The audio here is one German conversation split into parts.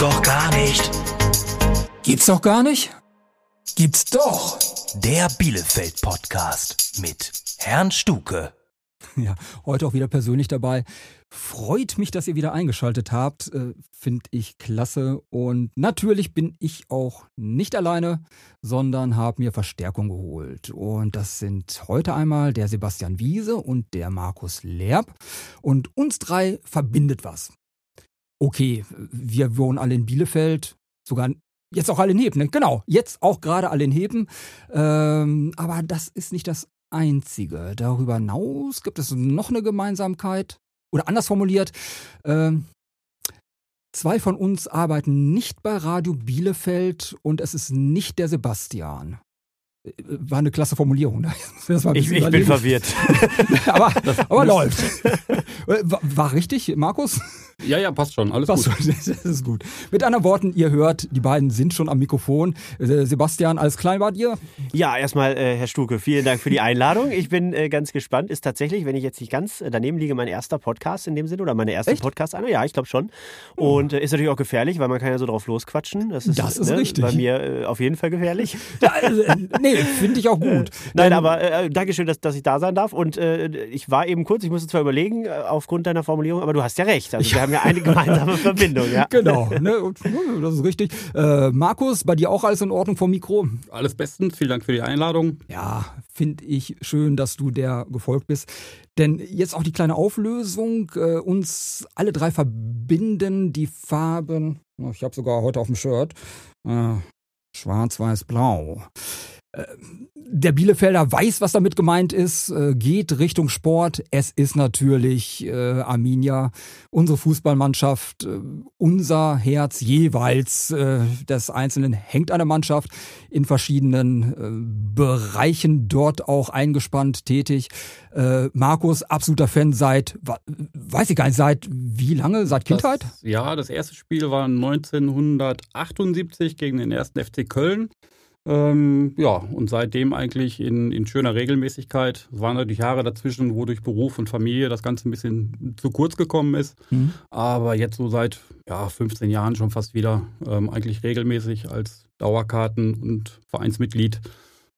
doch gar nicht. Gibt's doch gar nicht? Gibt's doch. Der Bielefeld-Podcast mit Herrn Stuke. Ja, heute auch wieder persönlich dabei. Freut mich, dass ihr wieder eingeschaltet habt. Äh, Finde ich klasse. Und natürlich bin ich auch nicht alleine, sondern habe mir Verstärkung geholt. Und das sind heute einmal der Sebastian Wiese und der Markus Lerb. Und uns drei verbindet was. Okay, wir wohnen alle in Bielefeld, sogar jetzt auch alle in Heben. Ne? Genau, jetzt auch gerade alle in Heben. Ähm, aber das ist nicht das Einzige. Darüber hinaus gibt es noch eine Gemeinsamkeit. Oder anders formuliert, ähm, zwei von uns arbeiten nicht bei Radio Bielefeld und es ist nicht der Sebastian. War eine klasse Formulierung. ne? Ein Ich, ich bin verwirrt. aber aber läuft. War, war richtig, Markus? Ja, ja, passt schon. Alles Passt gut. schon, das ist gut. Mit anderen Worten, ihr hört, die beiden sind schon am Mikrofon. Sebastian, alles klein bei dir? Ja, erstmal, äh, Herr Stuke, vielen Dank für die Einladung. Ich bin äh, ganz gespannt. Ist tatsächlich, wenn ich jetzt nicht ganz äh, daneben liege, mein erster Podcast in dem Sinne oder meine erste podcast -Einladung. Ja, ich glaube schon. Und äh, ist natürlich auch gefährlich, weil man kann ja so drauf losquatschen. Das ist, Das ist ne, richtig. Bei mir äh, auf jeden Fall gefährlich. Ja, äh, nee, finde ich auch gut. Nein, Denn- aber äh, Dankeschön, dass, dass ich da sein darf. Und äh, ich war eben kurz, ich musste zwar überlegen, äh, aufgrund deiner Formulierung, aber du hast ja recht. Also wir haben ja eine gemeinsame Verbindung, ja. Genau, ne, das ist richtig. Äh, Markus, bei dir auch alles in Ordnung vom Mikro? Alles bestens. Vielen Dank für die Einladung. Ja, finde ich schön, dass du der gefolgt bist. Denn jetzt auch die kleine Auflösung. Äh, uns alle drei verbinden die Farben. Ich habe sogar heute auf dem Shirt. Äh, Schwarz, Weiß, Blau. Der Bielefelder weiß, was damit gemeint ist, äh, geht Richtung Sport. Es ist natürlich äh, Arminia, unsere Fußballmannschaft, äh, unser Herz jeweils äh, des Einzelnen hängt an der Mannschaft in verschiedenen äh, Bereichen dort auch eingespannt tätig. Äh, Markus, absoluter Fan seit, weiß ich gar nicht, seit wie lange? Seit Kindheit? Das, ja, das erste Spiel war 1978 gegen den ersten FC Köln. Ähm, ja, und seitdem eigentlich in, in schöner Regelmäßigkeit. Es waren natürlich Jahre dazwischen, wo durch Beruf und Familie das Ganze ein bisschen zu kurz gekommen ist. Mhm. Aber jetzt so seit ja, 15 Jahren schon fast wieder ähm, eigentlich regelmäßig als Dauerkarten- und Vereinsmitglied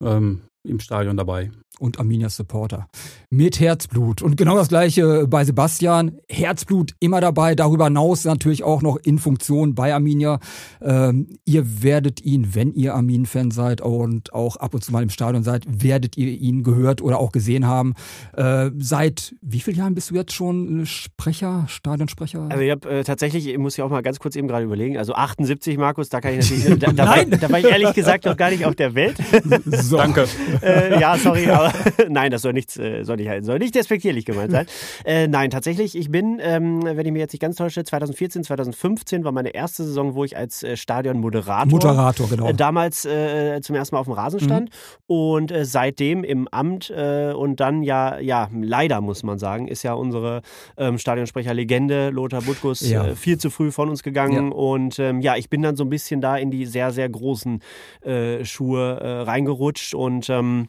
ähm, im Stadion dabei. Und Arminia Supporter. Mit Herzblut. Und genau das gleiche bei Sebastian. Herzblut immer dabei. Darüber hinaus natürlich auch noch in Funktion bei Arminia. Ähm, ihr werdet ihn, wenn ihr Armin-Fan seid und auch ab und zu mal im Stadion seid, werdet ihr ihn gehört oder auch gesehen haben. Äh, seit wie vielen Jahren bist du jetzt schon Sprecher, Stadionsprecher? Also ich habe äh, tatsächlich, ich muss ja auch mal ganz kurz eben gerade überlegen, also 78, Markus, da kann ich natürlich, da, da, war, da war ich ehrlich gesagt noch gar nicht auf der Welt. so. Danke. äh, ja, sorry, aber nein, das soll nichts, äh, soll nicht soll nicht despektierlich gemeint sein. Äh, nein, tatsächlich, ich bin, ähm, wenn ich mir jetzt nicht ganz täusche, 2014, 2015 war meine erste Saison, wo ich als äh, Stadionmoderator Moderator, genau. äh, damals äh, zum ersten Mal auf dem Rasen stand und äh, seitdem im Amt äh, und dann ja, ja, leider muss man sagen, ist ja unsere ähm, Stadionsprecher-Legende Lothar Butkus Ja. äh, viel zu früh von uns gegangen und ähm, ja, ich bin dann so ein bisschen da in die sehr, sehr großen äh, Schuhe äh, reingerutscht und ähm,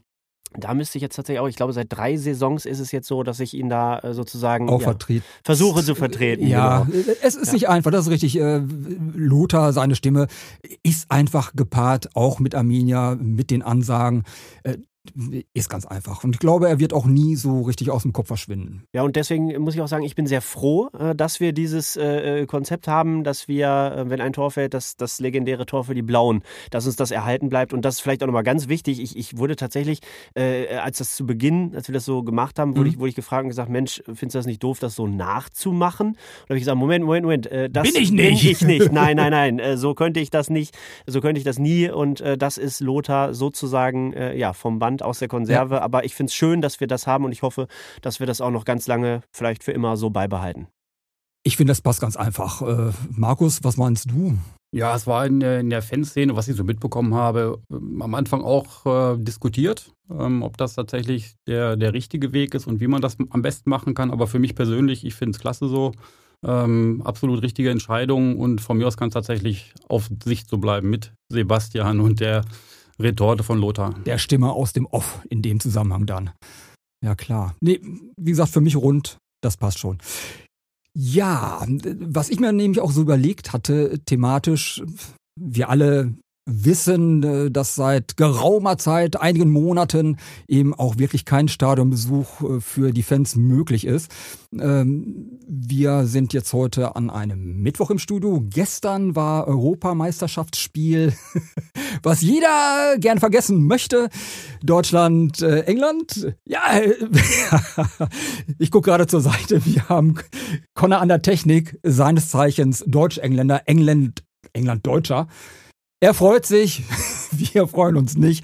da müsste ich jetzt tatsächlich auch, ich glaube, seit drei Saisons ist es jetzt so, dass ich ihn da äh, sozusagen auch ja, vertreten. versuche zu vertreten. Ja, genau. es ist nicht einfach, das ist richtig. Äh, Lothar, seine Stimme ist einfach gepaart, auch mit Arminia, mit den Ansagen. Ist ganz einfach. Und ich glaube, er wird auch nie so richtig aus dem Kopf verschwinden. Ja, und deswegen muss ich auch sagen, ich bin sehr froh, äh, dass wir dieses äh, äh, Konzept haben, dass wir, wenn ein Tor fällt, das, das legendäre Tor für die Blauen, dass uns das erhalten bleibt. Und das ist vielleicht auch nochmal ganz wichtig. Ich, ich wurde tatsächlich, als das zu Beginn, als wir das so gemacht haben, wurde, Mhm. ich, wurde ich gefragt und gesagt, Mensch, findest du das nicht doof, das so nachzumachen? Und da habe ich gesagt, Moment, Moment, Moment, das Bin ich nicht. Bin ich nicht. Nein, nein, nein, so könnte ich das nicht, so könnte ich das nie. Und das ist Lothar sozusagen ja, vom Band aus der Konserve. Aber ich finde es schön, dass wir das haben und ich hoffe, dass wir das auch noch ganz lange, vielleicht für immer so beibehalten. Ich finde, das passt ganz einfach. Äh, Markus, was meinst du? Ja, es war in der, in der Fanszene, was ich so mitbekommen habe, ähm, am Anfang auch äh, diskutiert, ähm, ob das tatsächlich der, der richtige Weg ist und wie man das am besten machen kann. Aber für mich persönlich, ich finde es klasse so. Ähm, absolut richtige Entscheidung und von mir aus kann es tatsächlich auf Sicht so bleiben mit Sebastian und der Retorte von Lothar. Der Stimme aus dem Off in dem Zusammenhang dann. Ja, klar. Nee, wie gesagt, für mich rund, das passt schon. Ja, was ich mir nämlich auch so überlegt hatte, thematisch, wir alle wissen, äh, dass seit geraumer Zeit, einigen Monaten eben auch wirklich kein Stadionbesuch äh, für die Fans möglich ist. Ähm, wir sind jetzt heute an einem Mittwoch im Studio. Gestern war Europameisterschaftsspiel, was jeder gern vergessen möchte. Deutschland, äh, England. Ja, ich gucke gerade zur Seite. Wir haben Connor an der Technik, seines Zeichens Deutsch-Engländer, England, England-Deutscher. Er freut sich, wir freuen uns nicht.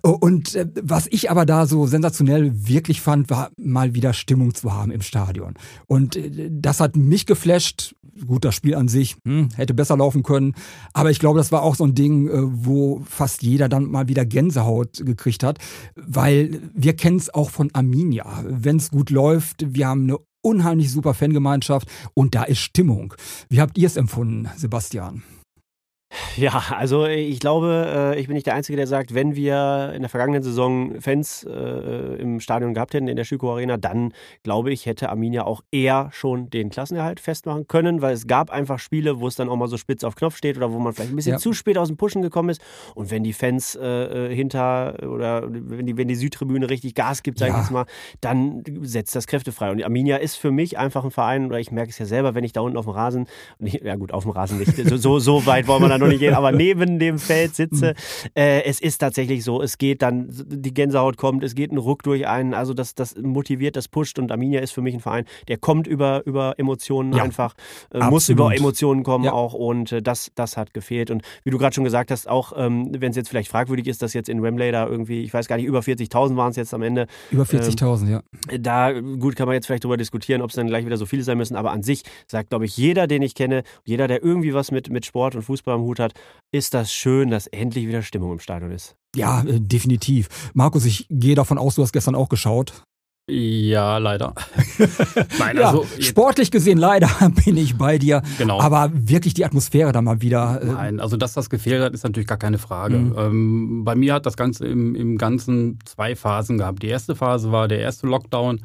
Und äh, was ich aber da so sensationell wirklich fand, war mal wieder Stimmung zu haben im Stadion. Und äh, das hat mich geflasht. Gut, das Spiel an sich hm, hätte besser laufen können. Aber ich glaube, das war auch so ein Ding, äh, wo fast jeder dann mal wieder Gänsehaut gekriegt hat. Weil wir kennen es auch von Arminia. Wenn es gut läuft, wir haben eine unheimlich super Fangemeinschaft und da ist Stimmung. Wie habt ihr es empfunden, Sebastian? Ja, also ich glaube, äh, ich bin nicht der Einzige, der sagt, wenn wir in der vergangenen Saison Fans äh, im Stadion gehabt hätten, in der Schüko Arena, dann glaube ich, hätte Arminia auch eher schon den Klassenerhalt festmachen können, weil es gab einfach Spiele, wo es dann auch mal so spitz auf Knopf steht oder wo man vielleicht ein bisschen ja. zu spät aus dem Pushen gekommen ist. Und wenn die Fans äh, äh hinter oder wenn die, wenn die Südtribüne richtig Gas gibt, sage ja. ich jetzt mal, dann setzt das Kräfte frei. Und Arminia ist für mich einfach ein Verein, oder ich merke es ja selber, wenn ich da unten auf dem Rasen, ja gut, auf dem Rasen nicht, so, so, so weit wollen wir dann noch nicht gehen, aber neben dem Feld sitze. Äh, es ist tatsächlich so, es geht dann, die Gänsehaut kommt, es geht ein Ruck durch einen, also das, das motiviert, das pusht und Arminia ist für mich ein Verein, der kommt über, über Emotionen ja, einfach, äh, muss über Emotionen kommen ja. auch und äh, das, das hat gefehlt und wie du gerade schon gesagt hast, auch ähm, wenn es jetzt vielleicht fragwürdig ist, dass jetzt in Wembley da irgendwie, ich weiß gar nicht, über 40.000 waren es jetzt am Ende. Über 40.000, ähm, ja. Da, gut, kann man jetzt vielleicht darüber diskutieren, ob es dann gleich wieder so viele sein müssen, aber an sich sagt, glaube ich, jeder, den ich kenne, jeder, der irgendwie was mit, mit Sport und Fußball am Hut hat, ist das schön, dass endlich wieder Stimmung im Stadion ist. Ja, äh, definitiv. Markus, ich gehe davon aus, du hast gestern auch geschaut. Ja, leider. Nein, ja, also sportlich gesehen leider bin ich bei dir. Genau. Aber wirklich die Atmosphäre da mal wieder. Äh Nein, also dass das gefehlt hat, ist natürlich gar keine Frage. Mhm. Ähm, bei mir hat das Ganze im, im Ganzen zwei Phasen gehabt. Die erste Phase war der erste Lockdown.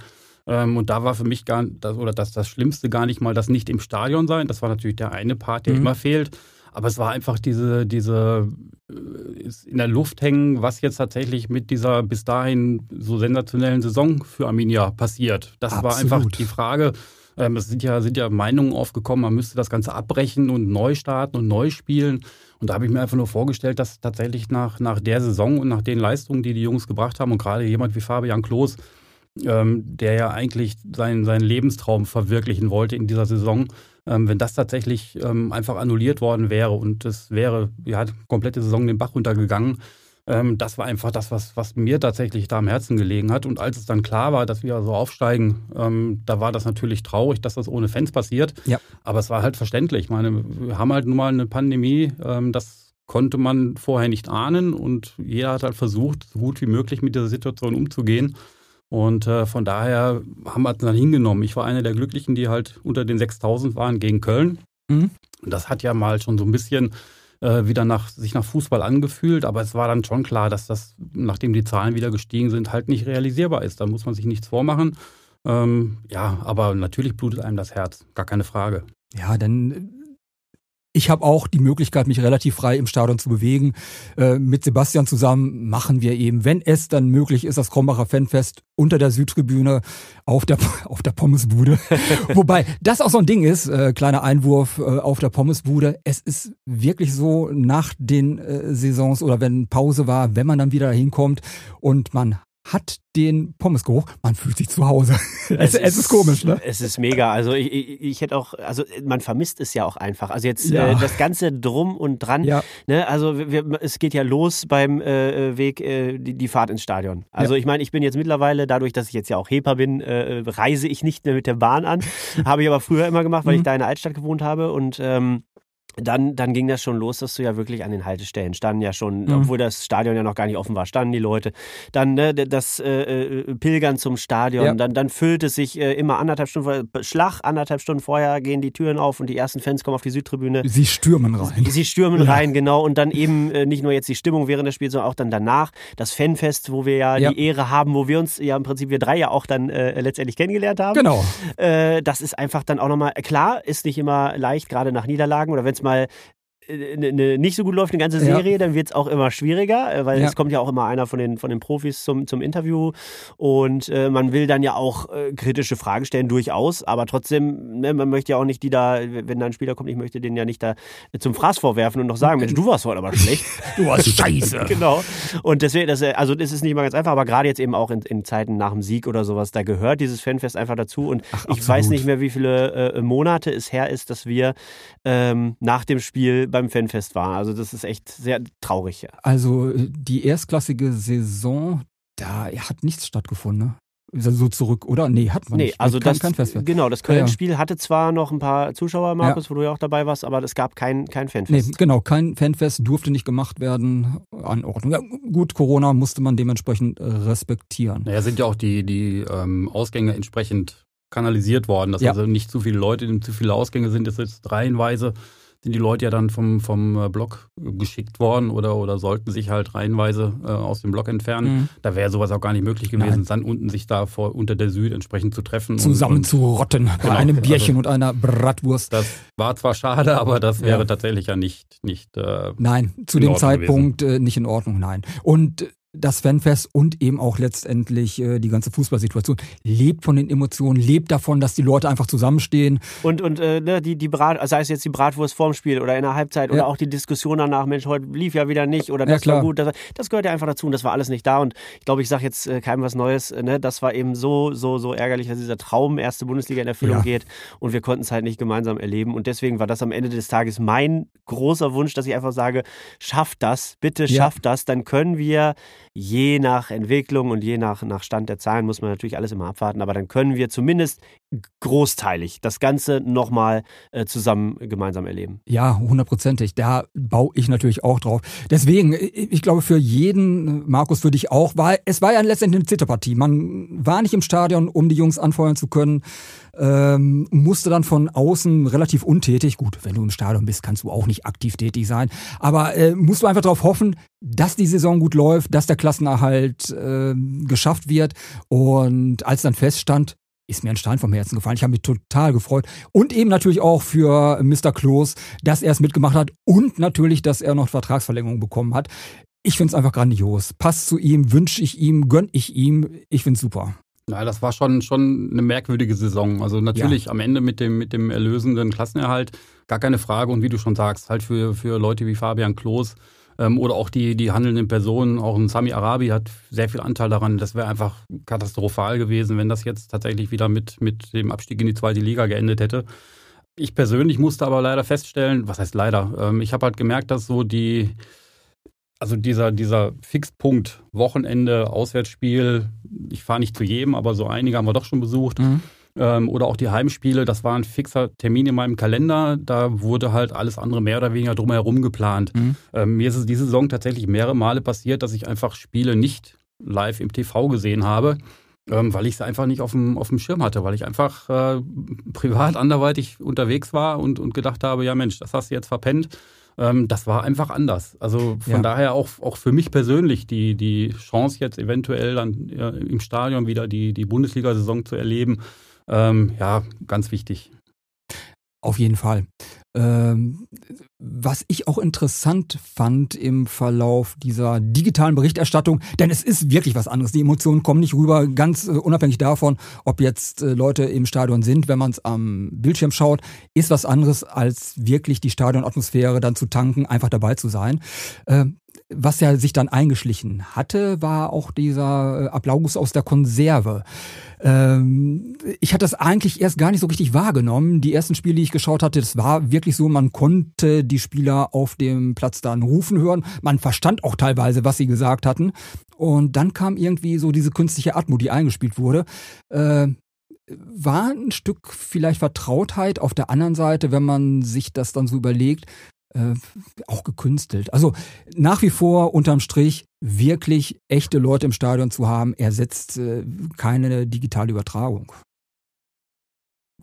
Ähm, und da war für mich gar das, oder das, das Schlimmste gar nicht mal das nicht im Stadion sein. Das war natürlich der eine Part, der mhm. immer fehlt. Aber es war einfach diese, diese äh, in der Luft hängen, was jetzt tatsächlich mit dieser bis dahin so sensationellen Saison für Arminia passiert. Das Absolut. war einfach die Frage. Ähm, es sind ja, sind ja Meinungen aufgekommen, man müsste das Ganze abbrechen und neu starten und neu spielen. Und da habe ich mir einfach nur vorgestellt, dass tatsächlich nach, nach der Saison und nach den Leistungen, die die Jungs gebracht haben und gerade jemand wie Fabian Klos, ähm, der ja eigentlich seinen, seinen Lebenstraum verwirklichen wollte in dieser Saison, wenn das tatsächlich ähm, einfach annulliert worden wäre und es wäre ja komplette Saison den Bach runtergegangen, ähm, das war einfach das, was, was mir tatsächlich da am Herzen gelegen hat. Und als es dann klar war, dass wir so aufsteigen, ähm, da war das natürlich traurig, dass das ohne Fans passiert. Ja. Aber es war halt verständlich. Ich meine, wir haben halt nun mal eine Pandemie, ähm, das konnte man vorher nicht ahnen und jeder hat halt versucht, so gut wie möglich mit dieser Situation umzugehen. Und äh, von daher haben wir es dann hingenommen. Ich war einer der Glücklichen, die halt unter den 6000 waren gegen Köln. Mhm. Und das hat ja mal schon so ein bisschen äh, wieder nach, sich nach Fußball angefühlt. Aber es war dann schon klar, dass das, nachdem die Zahlen wieder gestiegen sind, halt nicht realisierbar ist. Da muss man sich nichts vormachen. Ähm, ja, aber natürlich blutet einem das Herz. Gar keine Frage. Ja, dann ich habe auch die Möglichkeit, mich relativ frei im Stadion zu bewegen. Äh, mit Sebastian zusammen machen wir eben, wenn es dann möglich ist, das Krombacher Fanfest unter der Südtribüne auf der, auf der Pommesbude. Wobei das auch so ein Ding ist, äh, kleiner Einwurf äh, auf der Pommesbude. Es ist wirklich so nach den äh, Saisons oder wenn Pause war, wenn man dann wieder dahin kommt und man hat den Pommesgeruch, man fühlt sich zu Hause. Es, es, ist, es, ist, komisch, ne? Es ist mega. Also ich, ich, ich, hätte auch, also man vermisst es ja auch einfach. Also jetzt ja. äh, das ganze drum und dran. Ja. Ne? Also wir, es geht ja los beim äh, Weg äh, die, die, Fahrt ins Stadion. Also ja. ich meine, ich bin jetzt mittlerweile, dadurch, dass ich jetzt ja auch Heper bin, äh, reise ich nicht mehr mit der Bahn an. habe ich aber früher immer gemacht, weil mhm. ich da in der Altstadt gewohnt habe und ähm, dann, dann ging das schon los, dass du ja wirklich an den Haltestellen standen ja schon, Mhm. obwohl das Stadion ja noch gar nicht offen war, standen die Leute. Dann ne, das äh, äh, Pilgern zum Stadion, Ja. dann, dann füllt es sich äh, immer anderthalb Stunden vorher, Schlag, anderthalb Stunden vorher gehen die Türen auf und die ersten Fans kommen auf die Südtribüne. Sie stürmen rein. Sie stürmen Ja. rein, genau. Und dann eben äh, nicht nur jetzt die Stimmung während des Spiels, sondern auch dann danach das Fanfest, wo wir ja, Ja. die Ehre haben, wo wir uns ja im Prinzip wir drei ja auch dann äh, letztendlich kennengelernt haben. Genau. Äh, das ist einfach dann auch nochmal, klar, ist nicht immer leicht, gerade nach Niederlagen oder wenn es mal manchmal äh, ne, ne, nicht so gut läuft, eine ganze Ja. Serie, dann wird es auch immer schwieriger, äh, weil Ja. es kommt ja auch immer einer von den, von den Profis zum, zum Interview und äh, man will dann ja auch äh, kritische Fragen stellen, durchaus, aber trotzdem, ne, man möchte ja auch nicht die da, wenn da ein Spieler kommt, ich möchte den ja nicht da zum Fraß vorwerfen und noch sagen, Mensch, du warst heute aber schlecht. Du warst scheiße. genau. Und deswegen, das, äh, also das ist nicht immer ganz einfach, aber gerade jetzt eben auch in, in Zeiten nach dem Sieg oder sowas, da gehört dieses Fanfest einfach dazu. Und ich absolut. weiß nicht mehr, wie viele äh, Monate es her ist, dass wir ähm, nach dem Spiel beim Fanfest waren. Also das ist echt sehr traurig. Ja. Also äh, die erstklassige Saison, da hat nichts stattgefunden, ne? So zurück, oder? Nee, hat man Nee, nicht. also kein, das, kein Festival. genau, das Ja, ja. Köln-Spiel hatte zwar noch ein paar Zuschauer, Markus, wo du ja auch dabei warst, aber es gab kein, kein Nee, Fanfest. genau, kein Fanfest durfte nicht gemacht werden. Anordnung. Ja, gut, Corona musste man dementsprechend äh, respektieren. Naja, sind ja auch die, die ähm, Ausgänge entsprechend kanalisiert worden, dass Ja. also nicht zu viele Leute, zu viele Ausgänge sind. Das ist jetzt reihenweise sind die Leute ja dann vom, vom äh, Block geschickt worden oder, oder sollten sich halt reihenweise äh, aus dem Block entfernen. Mhm. Da wäre sowas auch gar nicht möglich gewesen, Nein. dann unten sich da vor, unter der Süd entsprechend zu treffen. Zusammen und, zu rotten bei Genau, einem Bierchen also- und einer Bratwurst. Das war zwar schade, aber das wäre Ja. tatsächlich ja nicht, nicht äh, Nein, zu dem Ordnung Zeitpunkt äh, nicht in Ordnung, nein. Und äh, das Fanfest und eben auch letztendlich äh, die ganze Fußballsituation lebt von den Emotionen, lebt davon, dass die Leute einfach zusammenstehen. Und, und äh, ne, die, die Brat, sei es jetzt die Bratwurst vorm Spiel oder in der Halbzeit Ja. oder auch die Diskussion danach, Mensch, heute lief ja wieder nicht oder Ja, das war klar. gut. Das, das gehört ja einfach dazu und das war alles nicht da. Und ich glaube, ich sage jetzt äh, keinem was Neues. äh, Ne? Das war eben so, so, so ärgerlich, dass dieser Traum erste Bundesliga in Erfüllung Ja. geht und wir konnten es halt nicht gemeinsam erleben. Und deswegen war das am Ende des Tages mein großer Wunsch, dass ich einfach sage, schafft das, bitte Ja. schafft das, dann können wir je nach Entwicklung und je nach, nach Stand der Zahlen, muss man natürlich alles immer abwarten, aber dann können wir zumindest großteilig das Ganze nochmal äh, zusammen gemeinsam erleben. Ja, hundertprozentig. Da baue ich natürlich auch drauf. Deswegen, ich glaube, für jeden, Markus, für dich auch, war, es war ja letztendlich eine Zitterpartie. Man war nicht im Stadion, um die Jungs anfeuern zu können, ähm, musste dann von außen relativ untätig, gut, wenn du im Stadion bist, kannst du auch nicht aktiv tätig sein, aber äh, musst du einfach darauf hoffen, dass die Saison gut läuft, dass der Klassenerhalt äh, geschafft wird. Und als dann feststand, ist mir ein Stein vom Herzen gefallen. Ich habe mich total gefreut. Und eben natürlich auch für Mr. Klos, dass er es mitgemacht hat und natürlich, dass er noch Vertragsverlängerung bekommen hat. Ich finde es einfach grandios. Passt zu ihm, wünsche ich ihm, gönn ich ihm. Ich finde es super. Ja, das war schon, schon eine merkwürdige Saison. Also natürlich am Ende mit dem, mit dem erlösenden Klassenerhalt, gar keine Frage. Und wie du schon sagst, halt für, für Leute wie Fabian Klos ähm, oder auch die, die handelnden Personen, auch ein Sami Arabi hat sehr viel Anteil daran. Das wäre einfach katastrophal gewesen, wenn das jetzt tatsächlich wieder mit, mit dem Abstieg in die zweite Liga geendet hätte. Ich persönlich musste aber leider feststellen, was heißt leider, ähm, ich habe halt gemerkt, dass so die, also dieser, dieser Fixpunkt, Wochenende, Auswärtsspiel, ich fahre nicht zu jedem, aber so einige haben wir doch schon besucht. Ähm, oder auch die Heimspiele, das war ein fixer Termin in meinem Kalender. Da wurde halt alles andere mehr oder weniger drumherum geplant. Mhm. Ähm, mir ist es diese Saison tatsächlich mehrere Male passiert, dass ich einfach Spiele nicht live im TV gesehen habe, ähm, weil ich es einfach nicht auf dem, auf dem Schirm hatte, weil ich einfach äh, privat anderweitig unterwegs war und, und gedacht habe, ja Mensch, das hast du jetzt verpennt. Ähm, das war einfach anders. Also von Ja. daher auch, auch für mich persönlich die, die Chance jetzt eventuell dann ja, im Stadion wieder die, die Bundesliga-Saison zu erleben, ähm, ja, ganz wichtig. Auf jeden Fall. Ähm, was ich auch interessant fand im Verlauf dieser digitalen Berichterstattung, denn es ist wirklich was anderes. Die Emotionen kommen nicht rüber, ganz äh, unabhängig davon, ob jetzt äh, Leute im Stadion sind, wenn man es am Bildschirm schaut, ist was anderes, als wirklich die Stadionatmosphäre dann zu tanken, einfach dabei zu sein. Ähm, was ja sich dann eingeschlichen hatte, war auch dieser äh, Applaus aus der Konserve. Ähm, ich hatte das eigentlich erst gar nicht so richtig wahrgenommen. Die ersten Spiele, die ich geschaut hatte, das war wirklich so, man konnte die Spieler auf dem Platz dann rufen hören. Man verstand auch teilweise, was sie gesagt hatten. Und dann kam irgendwie so diese künstliche Atmo, die eingespielt wurde. Äh, war ein Stück vielleicht Vertrautheit. Auf der anderen Seite, wenn man sich das dann so überlegt, äh, auch gekünstelt. Also nach wie vor unterm Strich wirklich echte Leute im Stadion zu haben, ersetzt äh, keine digitale Übertragung.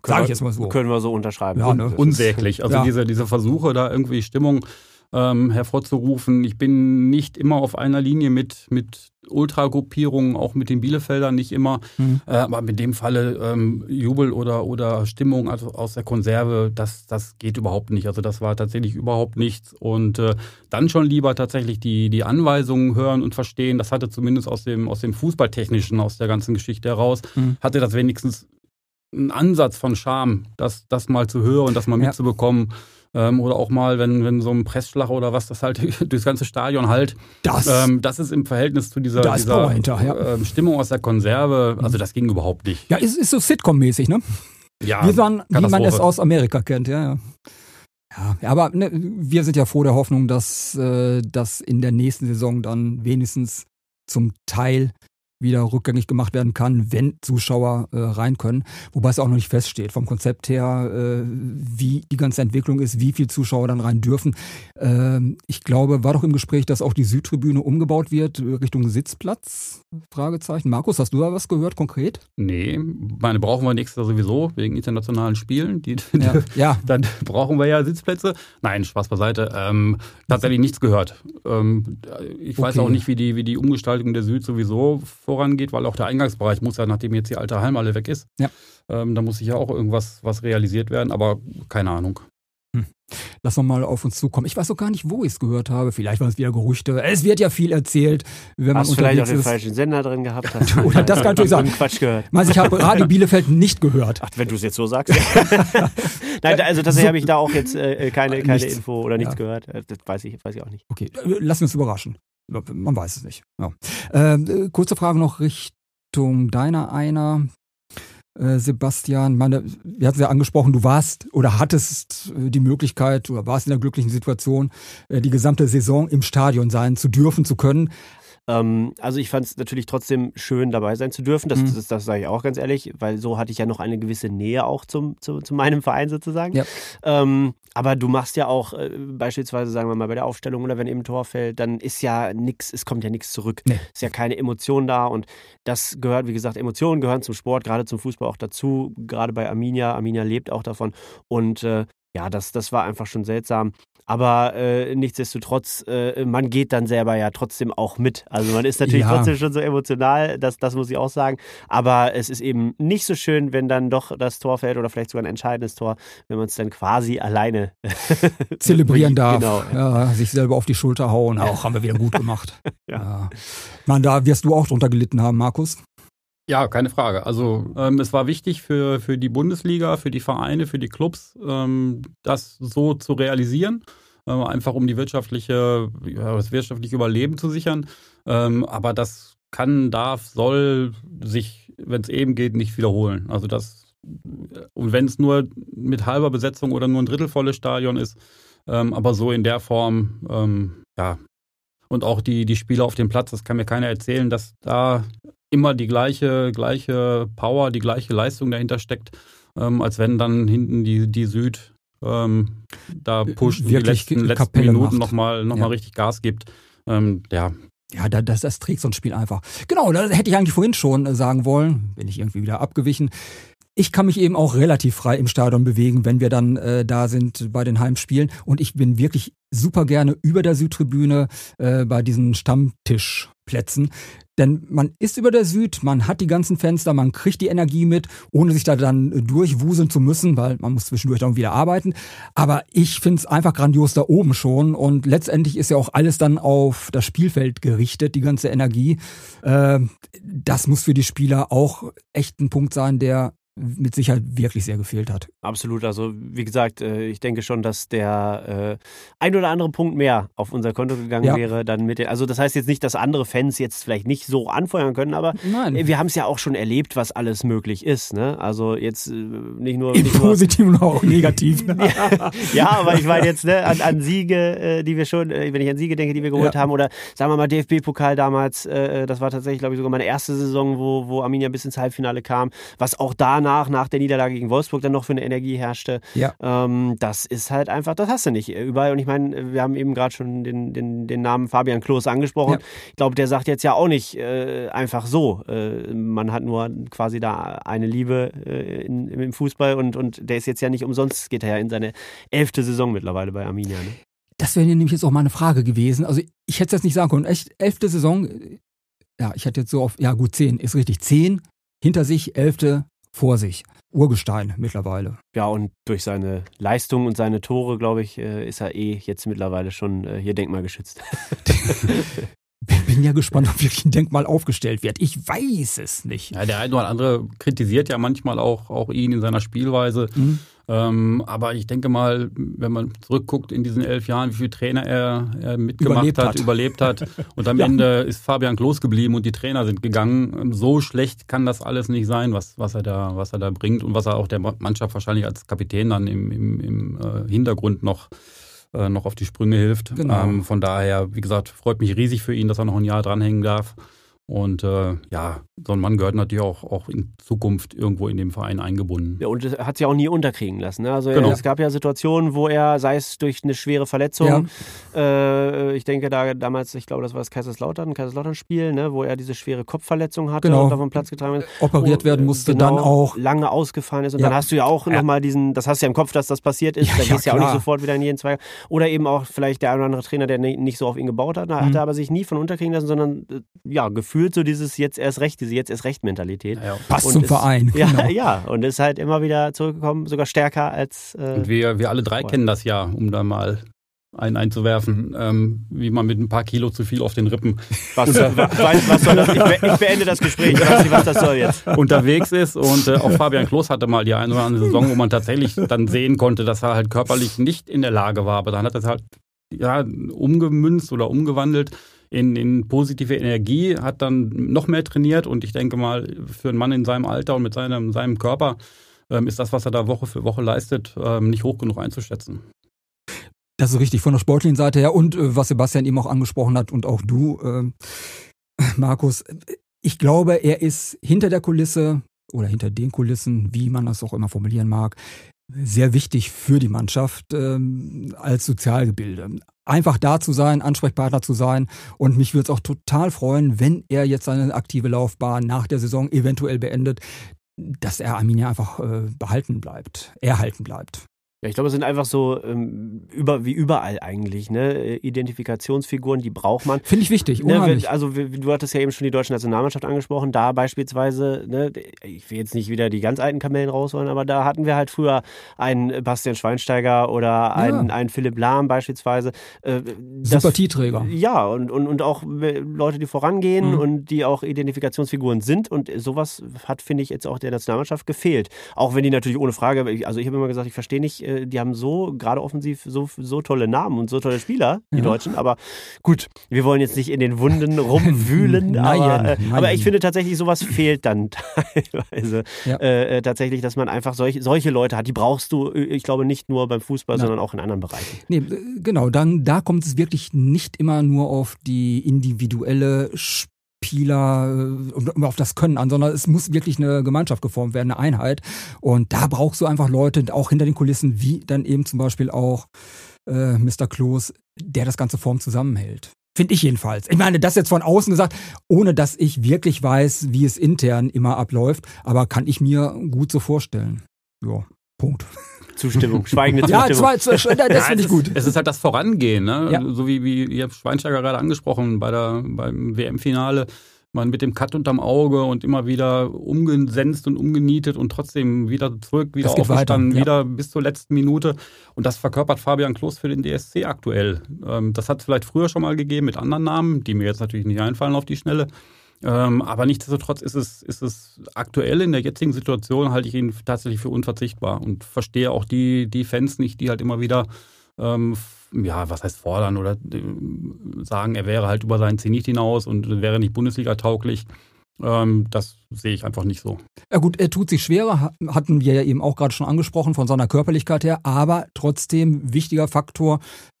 Sag ich jetzt mal so. Können wir so unterschreiben. Ja, ne? Unsäglich. Also ja. diese, diese Versuche, da irgendwie Stimmung ähm, hervorzurufen. Ich bin nicht immer auf einer Linie mit, mit Ultragruppierungen, auch mit den Bielefeldern nicht immer. Mhm. Äh, aber in dem Falle ähm, Jubel oder, oder Stimmung also aus der Konserve, das, das geht überhaupt nicht. Also das war tatsächlich überhaupt nichts. Und äh, dann schon lieber tatsächlich die, die Anweisungen hören und verstehen. Das hatte zumindest aus dem, aus dem Fußballtechnischen, aus der ganzen Geschichte heraus, mhm. hatte das wenigstens einen Ansatz von Charme, das, das mal zu hören und das mal ja. Ähm, oder auch mal, wenn, wenn so ein Pressschlag oder was das halt durchs ganze Stadion halt. Das, ähm, das ist im Verhältnis zu dieser, dieser hinter, ja. äh, Stimmung aus der Konserve. Also das ging überhaupt nicht. Ja, ist, ist so Sitcom-mäßig, ne? Ja, wie man, wie man es aus Amerika kennt, ja, ja. Ja, aber ne, wir sind ja froh der Hoffnung, dass äh, das in der nächsten Saison dann wenigstens zum Teil wieder rückgängig gemacht werden kann, wenn Zuschauer äh, rein können. Wobei es auch noch nicht feststeht vom Konzept her, äh, wie die ganze Entwicklung ist, wie viele Zuschauer dann rein dürfen. Ähm, ich glaube, war doch im Gespräch, dass auch die Südtribüne umgebaut wird Richtung Sitzplatz? Fragezeichen. Markus, hast du da was gehört konkret? Nee, meine brauchen wir nächstes Jahr sowieso wegen internationalen Spielen. Die, ja, ja. Dann brauchen wir ja Sitzplätze. Nein, Spaß beiseite. Ähm, tatsächlich nichts gehört. Ähm, ich weiß okay. auch nicht, wie die, wie die Umgestaltung der Süd sowieso vorangeht, weil auch der Eingangsbereich muss ja, nachdem jetzt die alte Heimhalle weg ist, ja. ähm, da muss sich ja auch irgendwas was realisiert werden, aber keine Ahnung. Hm. Lass noch mal auf uns zukommen. Ich weiß auch gar nicht, wo ich es gehört habe. Vielleicht waren es wieder Gerüchte. Es wird ja viel erzählt, wenn man Hast vielleicht auch den ist. falschen Sender drin gehabt hast. Oder das kann natürlich sein. Quatsch gehört. Also ich habe Radio Bielefeld nicht gehört. Ach, wenn du es jetzt so sagst. Nein, also tatsächlich so, habe ich da auch jetzt äh, keine, keine Info oder nichts ja. gehört. Äh, das weiß ich, weiß ich auch nicht. Okay, lass uns überraschen. Man weiß es nicht. Ja. Äh, kurze Frage noch Richtung deiner einer. Äh, Sebastian, meine, wir hatten es ja angesprochen, du warst oder hattest äh, die Möglichkeit oder warst in der glücklichen Situation, äh, die gesamte Saison im Stadion sein zu dürfen, zu können. Ähm, also ich fand es natürlich trotzdem schön, dabei sein zu dürfen. Das, mhm. das, das sage ich auch ganz ehrlich, weil so hatte ich ja noch eine gewisse Nähe auch zum, zu, zu meinem Verein sozusagen. Ja. Ähm, aber du machst ja auch äh, beispielsweise, sagen wir mal, bei der Aufstellung oder wenn eben ein Tor fällt, dann ist ja nichts, es kommt ja nichts zurück. Nee. Ist ja keine Emotion da und das gehört, wie gesagt, Emotionen gehören zum Sport, gerade zum Fußball auch dazu, gerade bei Arminia. Arminia lebt auch davon und äh, ja, das, das war einfach schon seltsam. Aber äh, nichtsdestotrotz, äh, man geht dann selber ja trotzdem auch mit. Also man ist natürlich ja. trotzdem schon so emotional, das, das muss ich auch sagen. Aber es ist eben nicht so schön, wenn dann doch das Tor fällt oder vielleicht sogar ein entscheidendes Tor, wenn man es dann quasi alleine zelebrieren darf. Genau. Ja, sich selber auf die Schulter hauen. Auch haben wir wieder gut gemacht. ja. ja. Man, da wirst du auch drunter gelitten haben, Markus. Ja, keine Frage. Also ähm, es war wichtig für, für die Bundesliga, für die Vereine, für die Clubs, ähm, das so zu realisieren, äh, einfach um die wirtschaftliche, ja, das wirtschaftliche Überleben zu sichern. Ähm, aber das kann, darf, soll sich, wenn es eben geht, nicht wiederholen. Also das und wenn es nur mit halber Besetzung oder nur ein drittelvolles Stadion ist, ähm, aber so in der Form, ähm, ja, und auch die, die Spieler auf dem Platz, das kann mir keiner erzählen, dass da immer die gleiche, gleiche Power, die gleiche Leistung dahinter steckt, ähm, als wenn dann hinten die, die Süd ähm, da pusht und die letzten, letzten Minuten nochmal noch ja. mal richtig Gas gibt. Ähm, ja. Ja, das, das trägt so ein Spiel einfach. Genau, da hätte ich eigentlich vorhin schon äh, sagen wollen, bin ich irgendwie wieder abgewichen. Ich kann mich eben auch relativ frei im Stadion bewegen, wenn wir dann äh, da sind bei den Heimspielen. Und ich bin wirklich super gerne über der Südtribüne äh, bei diesen Stammtischplätzen. Denn man ist über der Süd, man hat die ganzen Fenster, man kriegt die Energie mit, ohne sich da dann durchwuseln zu müssen, weil man muss zwischendurch dann wieder arbeiten. Aber ich finde es einfach grandios da oben schon und letztendlich ist ja auch alles dann auf das Spielfeld gerichtet, die ganze Energie. Äh, das muss für die Spieler auch echt ein Punkt sein, der mit Sicherheit wirklich sehr gefehlt hat. Absolut. Also wie gesagt, äh, ich denke schon, dass der äh, ein oder andere Punkt mehr auf unser Konto gegangen ja. wäre. Dann mit den, also das heißt jetzt nicht, dass andere Fans jetzt vielleicht nicht so anfeuern können, aber Nein. wir haben es ja auch schon erlebt, was alles möglich ist. Ne? Also jetzt äh, nicht nur im nicht Positiven und auch negativ. ja, ja, aber ich meine jetzt ne, an, an Siege, die wir schon, wenn ich an Siege denke, die wir geholt ja. haben, oder sagen wir mal DFB-Pokal damals. das war tatsächlich, glaube ich, sogar meine erste Saison, wo wo Arminia bis ins Halbfinale kam, was auch da danach, nach der Niederlage gegen Wolfsburg, dann noch für eine Energie herrschte. Ja. Ähm, das ist halt einfach, das hast du nicht überall. Und ich meine, wir haben eben gerade schon den, den, den Namen Fabian Klos angesprochen. Ja. Ich glaube, der sagt jetzt ja auch nicht äh, einfach so. Äh, man hat nur quasi da eine Liebe äh, in, im Fußball und, und der ist jetzt ja nicht umsonst, geht er ja in seine elfte Saison mittlerweile bei Arminia. Ne? Das wäre nämlich jetzt auch meine Frage gewesen. Also ich hätte es jetzt nicht sagen können. Echt, elfte Saison, ja, ich hätte jetzt so auf, ja gut, zehn, ist richtig. Zehn hinter sich, elfte vor sich. Urgestein mittlerweile. Ja, und durch seine Leistung und seine Tore, glaube ich, äh, ist er eh jetzt mittlerweile schon äh, hier denkmalgeschützt. Bin ja gespannt, ob wirklich ein Denkmal aufgestellt wird. Ich weiß es nicht. Ja, der eine oder andere kritisiert ja manchmal auch, auch ihn in seiner Spielweise. Mhm. Ähm, aber ich denke mal, wenn man zurückguckt in diesen elf Jahren, wie viele Trainer er, er mitgemacht Überlebt hat, hat. überlebt hat. Und am Ja. Ende ist Fabian Klos geblieben und die Trainer sind gegangen. So schlecht kann das alles nicht sein, was, was, er, da, was er da bringt und was er auch der Mannschaft wahrscheinlich als Kapitän dann im, im, im äh, Hintergrund noch, äh, noch auf die Sprünge hilft. Genau. Ähm, von daher, wie gesagt, freut mich riesig für ihn, dass er noch ein Jahr dranhängen darf. Und äh, ja, so ein Mann gehört natürlich auch, auch in Zukunft irgendwo in dem Verein eingebunden. Ja, und hat sich auch nie unterkriegen lassen. Ne? Also Genau. es gab ja Situationen, wo er, sei es durch eine schwere Verletzung, äh, ich denke da damals, ich glaube, das war das Kaiserslautern, Kaiserslautern-Spiel, ne? wo er diese schwere Kopfverletzung hatte Genau. und auf den Platz getragen wird. Operiert werden musste, genau, dann auch. lange ausgefallen ist. Und Ja. dann hast du ja auch Ja. nochmal diesen, das hast du ja im Kopf, dass das passiert ist. Ja, da ja, gehst du ja auch nicht sofort wieder in jeden Zweig. Oder eben auch vielleicht der ein oder andere Trainer, der ni- nicht so auf ihn gebaut hat. Hat Mhm. er aber sich nie von unterkriegen lassen, sondern äh, ja, gefühlt so dieses jetzt erst recht, diese jetzt erst recht Mentalität. Ja, Passt Und zum ist- Verein. Ja, genau. ja, und ist halt immer wieder zurückgekommen, sogar stärker als. Äh, Und wir, wir alle drei Voll. kennen das ja, um da mal einen einzuwerfen, ähm, wie man mit ein paar Kilo zu viel auf den Rippen was, was, was soll das? Ich, be- ich beende das Gespräch. Ich weiß nicht, was das soll jetzt. unterwegs ist. Und äh, auch Fabian Klos hatte mal die eine oder andere Saison, wo man tatsächlich dann sehen konnte, dass er halt körperlich nicht in der Lage war. Aber dann hat er es halt ja, umgemünzt oder umgewandelt in, in positive Energie, hat dann noch mehr trainiert. Und ich denke mal, für einen Mann in seinem Alter und mit seinem, seinem Körper ähm, ist das, was er da Woche für Woche leistet, ähm, nicht hoch genug einzuschätzen. Das ist richtig von der sportlichen Seite her und äh, was Sebastian eben auch angesprochen hat und auch du, ähm, Markus. Ich glaube, er ist hinter der Kulisse oder hinter den Kulissen, wie man das auch immer formulieren mag, sehr wichtig für die Mannschaft ähm, als Sozialgebilde. Einfach da zu sein, Ansprechpartner zu sein. Und mich würde es auch total freuen, wenn er jetzt seine aktive Laufbahn nach der Saison eventuell beendet, dass er Arminia einfach äh, behalten bleibt, erhalten bleibt. Ja, ich glaube, es sind einfach so ähm, über, wie überall eigentlich, ne? Äh, Identifikationsfiguren, die braucht man. Finde ich wichtig, Ne, unheimlich. wenn- also du hattest ja eben schon die deutsche Nationalmannschaft angesprochen, da beispielsweise, ne, ich will jetzt nicht wieder die ganz alten Kamellen rausholen, aber da hatten wir halt früher einen Bastian Schweinsteiger oder einen, einen Philipp Lahm beispielsweise. Äh, das- Sympathieträger. Ja, und, und, und auch äh, Leute, die vorangehen Mhm. und die auch Identifikationsfiguren sind. Und sowas hat, finde ich, jetzt auch der Nationalmannschaft gefehlt. Auch wenn die natürlich ohne Frage, also ich habe immer gesagt, ich verstehe nicht, äh, die haben so, gerade offensiv, so, so tolle Namen und so tolle Spieler, die Ja. Deutschen. Aber gut, wir wollen jetzt nicht in den Wunden rumwühlen. Nein, aber, äh, nein. aber ich finde tatsächlich, sowas fehlt dann teilweise. Ja. Äh, äh, tatsächlich, dass man einfach solche, solche Leute hat. Die brauchst du, äh, ich glaube, nicht nur beim Fußball, Nein. sondern auch in anderen Bereichen. Nee, genau, dann da kommt es wirklich nicht immer nur auf die individuelle Spieler äh, und auf das Können an, sondern es muss wirklich eine Gemeinschaft geformt werden, eine Einheit. Und da brauchst du einfach Leute, auch hinter den Kulissen, wie dann eben zum Beispiel auch äh, Mr. Klos, der das ganze Form zusammenhält. Finde ich jedenfalls. Ich meine, das jetzt von außen gesagt, ohne dass ich wirklich weiß, wie es intern immer abläuft, aber kann ich mir gut so vorstellen. Ja, Punkt. Zustimmung, schweigende Ja, Zustimmung. zwei, zwei, das Ja, finde ich gut. Ist, es ist halt das Vorangehen, ne? Ja. So wie, wie ihr habt Schweinsteiger gerade angesprochen bei der, beim WM-Finale. Man mit dem Cut unterm Auge und immer wieder umgesenzt und umgenietet und trotzdem wieder zurück, wieder aufgestanden, ja. wieder bis zur letzten Minute. Und das verkörpert Fabian Klos für den DSC aktuell. Ähm, das hat es vielleicht früher schon mal gegeben mit anderen Namen, die mir jetzt natürlich nicht einfallen auf die Schnelle. Ähm, aber nichtsdestotrotz ist es, ist es aktuell in der jetzigen Situation, halte ich ihn tatsächlich für unverzichtbar und verstehe auch die, die Fans nicht, die halt immer wieder, ähm, ja, was heißt fordern oder äh, sagen, er wäre halt über seinen Zenit hinaus und wäre nicht Bundesliga tauglich. Ähm, das sehe ich einfach nicht so. Ja gut, er tut sich schwerer, ha- hatten wir ja eben auch gerade schon angesprochen, von seiner Körperlichkeit her, aber trotzdem wichtiger Faktor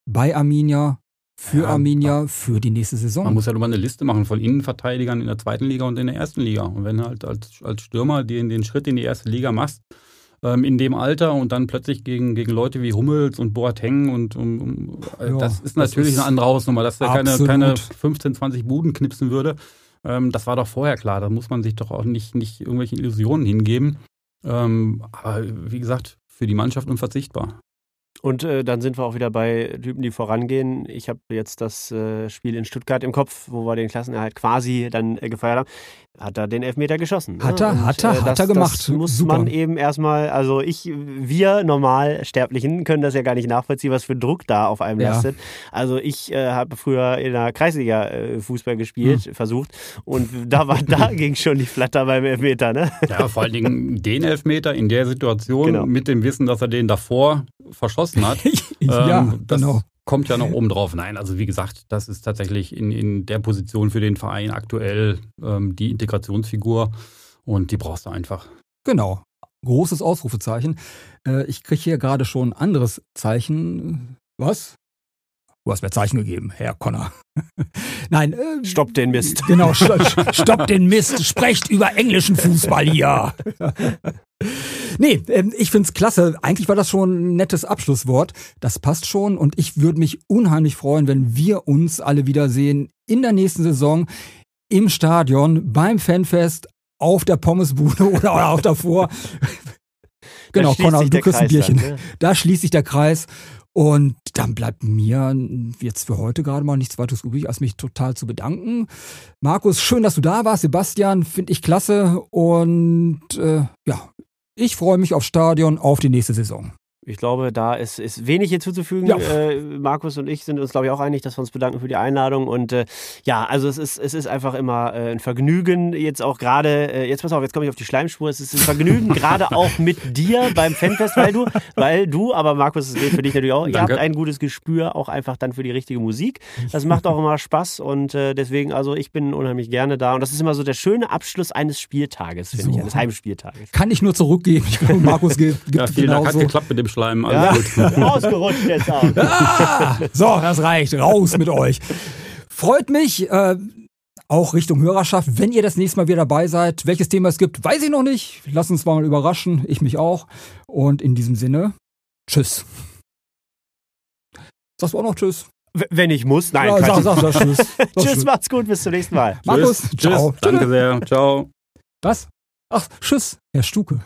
bei Arminia für Ja, Arminia für die nächste Man Saison. muss ja nur mal eine Liste machen von Innenverteidigern in der zweiten Liga und in der ersten Liga. Und wenn halt als, als Stürmer den, den Schritt in die erste Liga machst, ähm, in dem Alter und dann plötzlich gegen, gegen Leute wie Hummels und Boateng und um, äh, Ja, das ist das natürlich ist eine andere Hausnummer, dass der keine, keine 15, 20 Buden knipsen würde. Ähm, das war doch vorher klar. Da muss man sich doch auch nicht, nicht irgendwelchen Illusionen hingeben. Ähm, aber wie gesagt, für die Mannschaft unverzichtbar. Und äh, dann sind wir auch wieder bei Typen, die vorangehen. Ich habe jetzt das äh, Spiel in Stuttgart im Kopf, wo wir den Klassenerhalt quasi dann äh, gefeiert haben. Hat er den Elfmeter geschossen. ne? Hat er, Und, hat er, äh, hat das, er gemacht. Das muss Super. man eben erstmal, also ich, wir Normalsterblichen können das ja gar nicht nachvollziehen, was für Druck da auf einem Ja. lastet. Also ich äh, habe früher in der Kreisliga äh, Fußball gespielt, Hm. versucht und da war, da ging schon die Flatter beim Elfmeter, ne? Ja, vor allen Dingen den Elfmeter in der Situation Genau. mit dem Wissen, dass er den davor verschossen hat. ja, Ähm, das genau. Kommt ja noch oben drauf. Nein, also wie gesagt, das ist tatsächlich in, in der Position für den Verein aktuell ähm, die Integrationsfigur und die brauchst du einfach. Genau. Großes Ausrufezeichen. Äh, ich kriege hier gerade schon ein anderes Zeichen. Was? Du hast mir Zeichen gegeben, Herr Connor. Nein, äh, Stopp den Mist. Genau, st- stoppt den Mist, sprecht über englischen Fußball hier. nee, ähm, ich find's klasse. Eigentlich war das schon ein nettes Abschlusswort. Das passt schon und ich würde mich unheimlich freuen, wenn wir uns alle wiedersehen in der nächsten Saison im Stadion, beim Fanfest, auf der Pommesbude oder auch davor. genau, Da sich du der kriegst ein Bierchen. dann, ne? Da schließt sich der Kreis. Und dann bleibt mir jetzt für heute gerade mal nichts weiteres übrig, als mich total zu bedanken. Markus, schön, dass du da warst. Sebastian, finde ich klasse. Und äh, ja, ich freue mich aufs Stadion, auf die nächste Saison. Ich glaube, da ist, ist wenig hinzuzufügen. Ja. Äh, Markus und ich sind uns, glaube ich, auch einig, dass wir uns bedanken für die Einladung. Und äh, ja, also es ist, es ist einfach immer äh, ein Vergnügen, jetzt auch gerade, äh, jetzt pass auf, jetzt komme ich auf die Schleimspur, es ist ein Vergnügen, gerade auch mit dir beim Fanfest, weil du, weil du, aber Markus, es geht für dich natürlich auch, ihr Danke. habt ein gutes Gespür auch einfach dann für die richtige Musik. Das macht auch immer Spaß und äh, deswegen, also ich bin unheimlich gerne da. Und das ist immer so der schöne Abschluss eines Spieltages, finde So. ich, eines Heimspieltages. Kann ich nur zurückgeben. Ich glaube, Markus gibt, gibt Ja, vielen Dank, hat genauso. geklappt mit dem Schleim. Ja, ausgerutscht jetzt auch. Ah, so, das reicht. Raus mit euch. Freut mich. Äh, auch Richtung Hörerschaft, wenn ihr das nächste Mal wieder dabei seid. Welches Thema es gibt, weiß ich noch nicht. Lasst uns mal überraschen. Ich mich auch. Und in diesem Sinne, tschüss. Sagst du auch noch Tschüss? Wenn ich muss, nein. ja, sag, sag, sag Tschüss. Sag Tschüss, macht's gut, bis zum nächsten Mal. Markus, tschüss, ciao. tschüss. Danke sehr. Ciao. Was? Ach, Tschüss, Herr Stuke.